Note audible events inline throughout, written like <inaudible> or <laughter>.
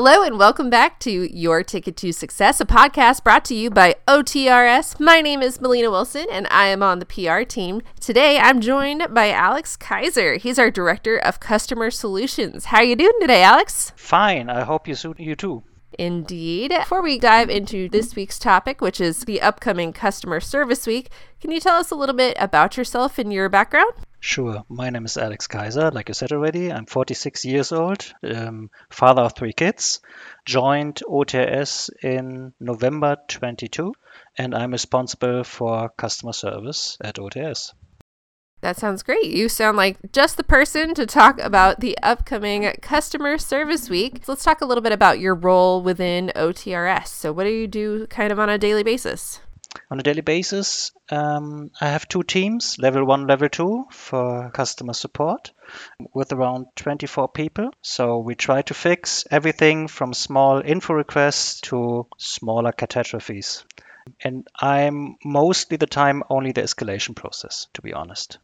Hello and welcome back to Your Ticket to Success, a podcast brought to you by OTRS. My name is Malena Wilson and I am on the PR team. Today I'm joined by Alex Kaiser. He's our Director of Customer Solutions. How are you doing today, Alex? Fine. I hope you suit you too. Indeed. Before we dive into this week's topic, which is the upcoming Customer Service Week, can you tell us a little bit about yourself and your background? Sure. My name is Alex Kaiser. Like you said already, I'm 46 years old, um, father of three kids. Joined OTS in November 22, and I'm responsible for customer service at OTRS. That sounds great. You sound like just the person to talk about the upcoming Customer Service Week. So let's talk a little bit about your role within OTRS. So, what do you do kind of on a daily basis? On a daily basis, um, I have two teams, level one, level two, for customer support with around 24 people. So we try to fix everything from small info requests to smaller catastrophes. And I'm mostly the time only the escalation process, to be honest.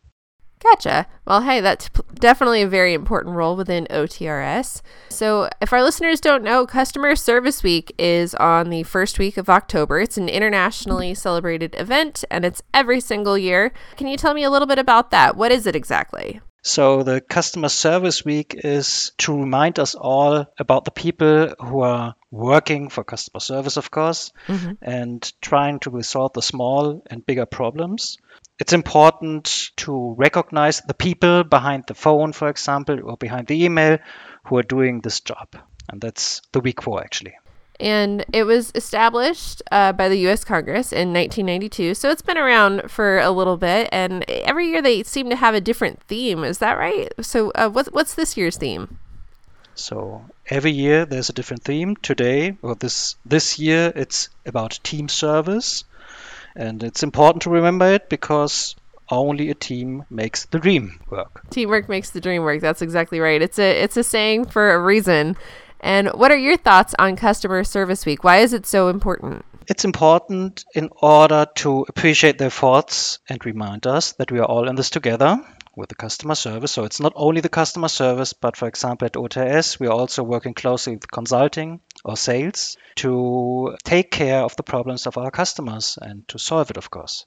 Gotcha. Well, hey, that's definitely a very important role within OTRS. So, if our listeners don't know, Customer Service Week is on the first week of October. It's an internationally celebrated event and it's every single year. Can you tell me a little bit about that? What is it exactly? So, the Customer Service Week is to remind us all about the people who are working for customer service, of course, mm-hmm. and trying to resolve the small and bigger problems it's important to recognize the people behind the phone, for example, or behind the email who are doing this job. And that's the week four, actually. And it was established uh, by the US Congress in 1992. So it's been around for a little bit. And every year they seem to have a different theme. Is that right? So, uh, what's, what's this year's theme? So every year there's a different theme. Today, or this this year, it's about team service. And it's important to remember it because only a team makes the dream work. Teamwork makes the dream work. That's exactly right. It's a it's a saying for a reason. And what are your thoughts on customer service week? Why is it so important? It's important in order to appreciate their thoughts and remind us that we are all in this together with the customer service. So it's not only the customer service, but for example, at OTRS, we are also working closely with consulting or sales to take care of the problems of our customers and to solve it, of course.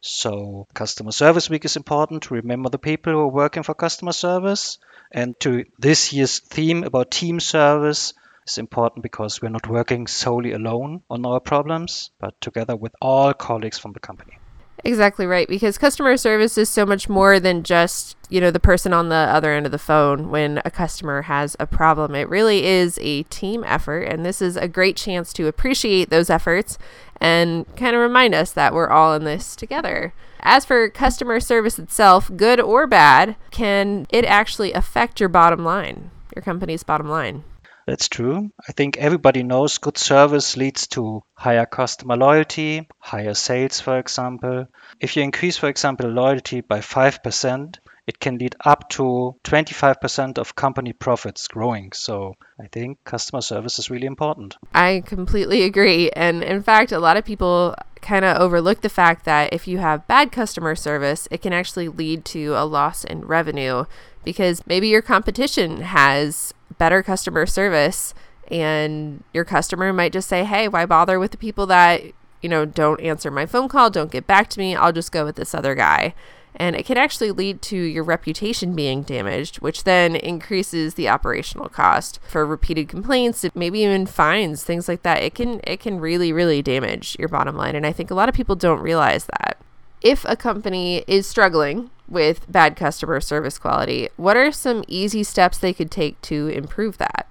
So, Customer Service Week is important to remember the people who are working for customer service. And to this year's theme about team service is important because we're not working solely alone on our problems, but together with all colleagues from the company. Exactly right, because customer service is so much more than just, you know, the person on the other end of the phone when a customer has a problem. It really is a team effort, and this is a great chance to appreciate those efforts and kind of remind us that we're all in this together. As for customer service itself, good or bad, can it actually affect your bottom line, your company's bottom line? That's true. I think everybody knows good service leads to higher customer loyalty, higher sales, for example. If you increase, for example, loyalty by 5%, it can lead up to 25% of company profits growing. So I think customer service is really important. I completely agree. And in fact, a lot of people kind of overlook the fact that if you have bad customer service, it can actually lead to a loss in revenue because maybe your competition has better customer service and your customer might just say, "Hey, why bother with the people that, you know, don't answer my phone call, don't get back to me. I'll just go with this other guy." And it can actually lead to your reputation being damaged, which then increases the operational cost for repeated complaints, maybe even fines, things like that. It can it can really really damage your bottom line, and I think a lot of people don't realize that. If a company is struggling with bad customer service quality, what are some easy steps they could take to improve that?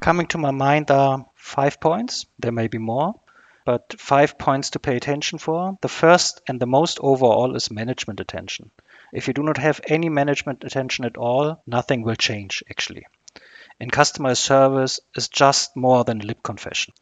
Coming to my mind are five points. There may be more, but five points to pay attention for. The first and the most overall is management attention. If you do not have any management attention at all, nothing will change actually. And customer service is just more than lip confession.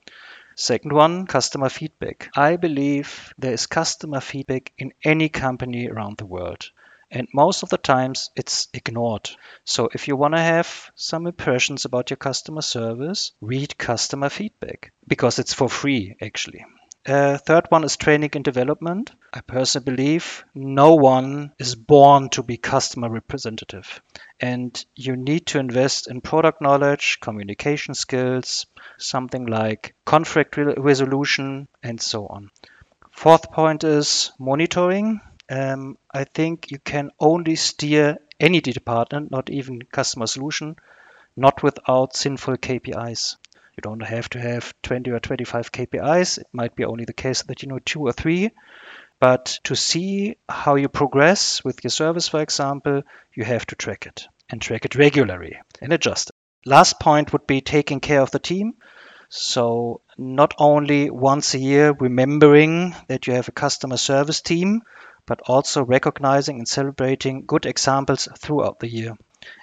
Second one, customer feedback. I believe there is customer feedback in any company around the world and most of the times it's ignored. So if you want to have some impressions about your customer service, read customer feedback because it's for free actually. Uh, third one is training and development. I personally believe no one is born to be customer representative. And you need to invest in product knowledge, communication skills, something like conflict re- resolution, and so on. Fourth point is monitoring. Um, I think you can only steer any department, not even customer solution, not without sinful KPIs. You don't have to have 20 or 25 KPIs. It might be only the case that you know two or three. But to see how you progress with your service, for example, you have to track it and track it regularly and adjust it. Last point would be taking care of the team. So, not only once a year remembering that you have a customer service team, but also recognizing and celebrating good examples throughout the year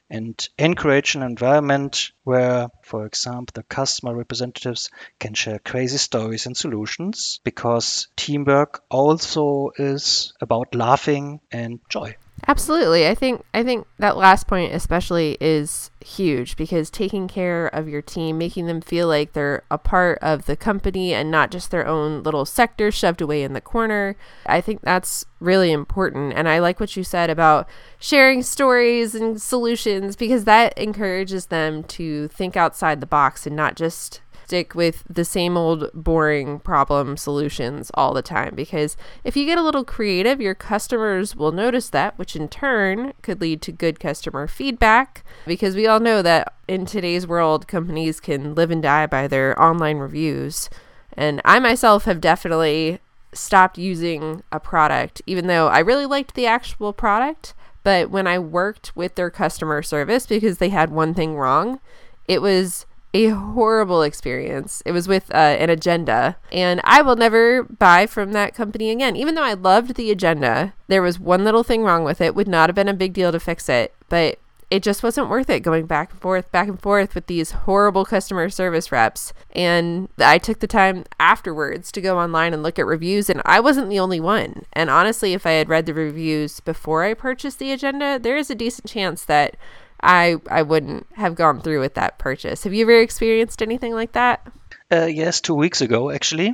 and encourage an environment where, for example, the customer representatives can share crazy stories and solutions because teamwork also is about laughing and joy. Absolutely. I think I think that last point especially is huge because taking care of your team, making them feel like they're a part of the company and not just their own little sector shoved away in the corner. I think that's really important and I like what you said about sharing stories and solutions because that encourages them to think outside the box and not just stick with the same old boring problem solutions all the time because if you get a little creative, your customers will notice that, which in turn could lead to good customer feedback because we all know that in today's world, companies can live and die by their online reviews. And I myself have definitely stopped using a product, even though I really liked the actual product. But when I worked with their customer service because they had one thing wrong, it was a horrible experience. It was with uh, an agenda, and I will never buy from that company again. Even though I loved the agenda, there was one little thing wrong with it. Would not have been a big deal to fix it, but it just wasn't worth it going back and forth, back and forth with these horrible customer service reps. And I took the time afterwards to go online and look at reviews, and I wasn't the only one. And honestly, if I had read the reviews before I purchased the agenda, there is a decent chance that I I wouldn't have gone through with that purchase. Have you ever experienced anything like that? Uh, yes, two weeks ago actually.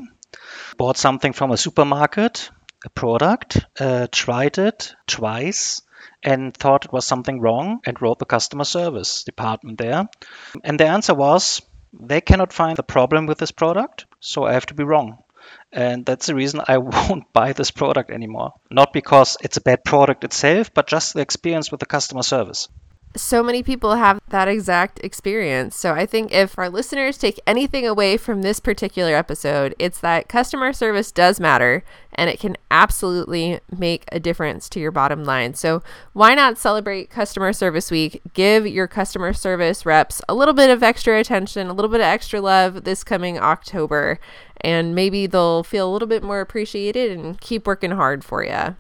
Bought something from a supermarket, a product, uh, tried it twice, and thought it was something wrong, and wrote the customer service department there. And the answer was they cannot find the problem with this product, so I have to be wrong. And that's the reason I <laughs> won't buy this product anymore. Not because it's a bad product itself, but just the experience with the customer service so many people have that exact experience. So I think if our listeners take anything away from this particular episode, it's that customer service does matter and it can absolutely make a difference to your bottom line. So why not celebrate Customer Service Week? Give your customer service reps a little bit of extra attention, a little bit of extra love this coming October, and maybe they'll feel a little bit more appreciated and keep working hard for you.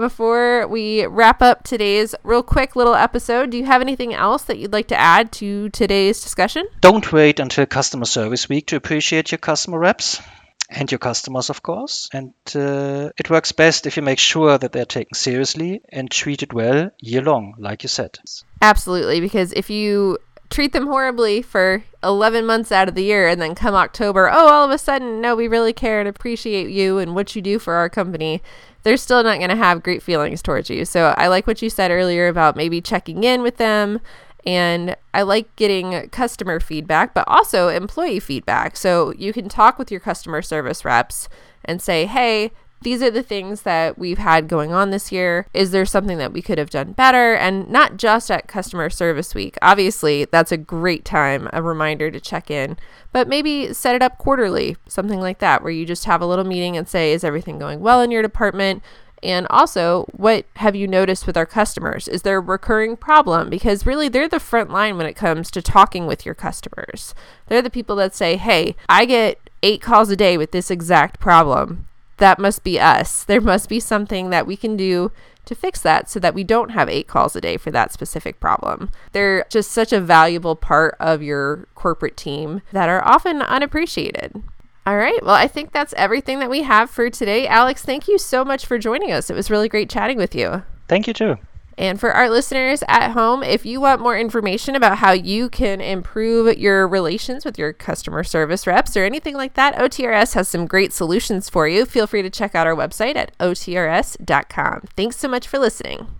Before we wrap up today's real quick little episode, do you have anything else that you'd like to add to today's discussion? Don't wait until Customer Service Week to appreciate your customer reps and your customers, of course. And uh, it works best if you make sure that they're taken seriously and treated well year long, like you said. Absolutely, because if you treat them horribly for 11 months out of the year and then come October, oh, all of a sudden, no, we really care and appreciate you and what you do for our company they're still not going to have great feelings towards you. So I like what you said earlier about maybe checking in with them. And I like getting customer feedback, but also employee feedback. So you can talk with your customer service reps and say, hey, these are the things that we've had going on this year. Is there something that we could have done better? And not just at Customer Service Week. Obviously, that's a great time, a reminder to check in, but maybe set it up quarterly, something like that, where you just have a little meeting and say, is everything going well in your department? And also, what have you noticed with our customers? Is there a recurring problem? Because really, they're the front line when it comes to talking with your customers. They're the people that say, hey, I get eight calls a day with this exact problem that must be us. There must be something that we can do to fix that so that we don't have eight calls a day for that specific problem. They're just such a valuable part of your corporate team that are often unappreciated. All right. Well, I think that's everything that we have for today. Alex, thank you so much for joining us. It was really great chatting with you. Thank you too. And for our listeners at home, if you want more information about how you can improve your relations with your customer service reps or anything like that, OTRS has some great solutions for you. Feel free to check out our website at otrs.com. Thanks so much for listening.